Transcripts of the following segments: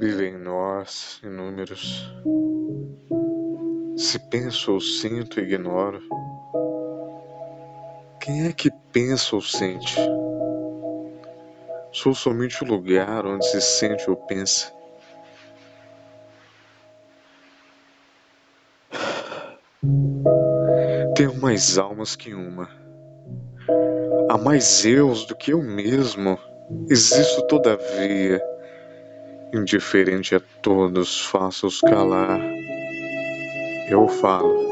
Vivem em nós inúmeros. Se penso ou sinto, ignoro. Quem é que pensa ou sente? Sou somente o lugar onde se sente ou pensa. Tenho mais almas que uma. Há mais eus do que eu mesmo. Existo todavia. Indiferente a todos, faço-os calar. Eu falo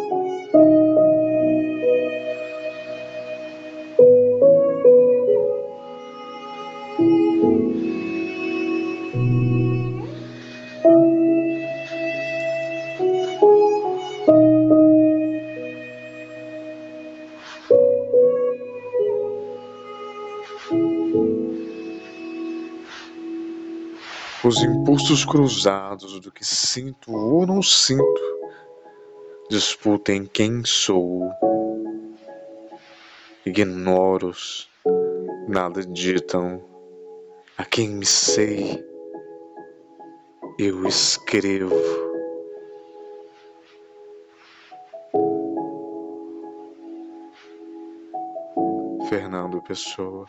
os impulsos cruzados do que sinto ou não sinto disputem quem sou. Ignoro-os, nada ditam a quem me sei. Eu escrevo. Fernando Pessoa.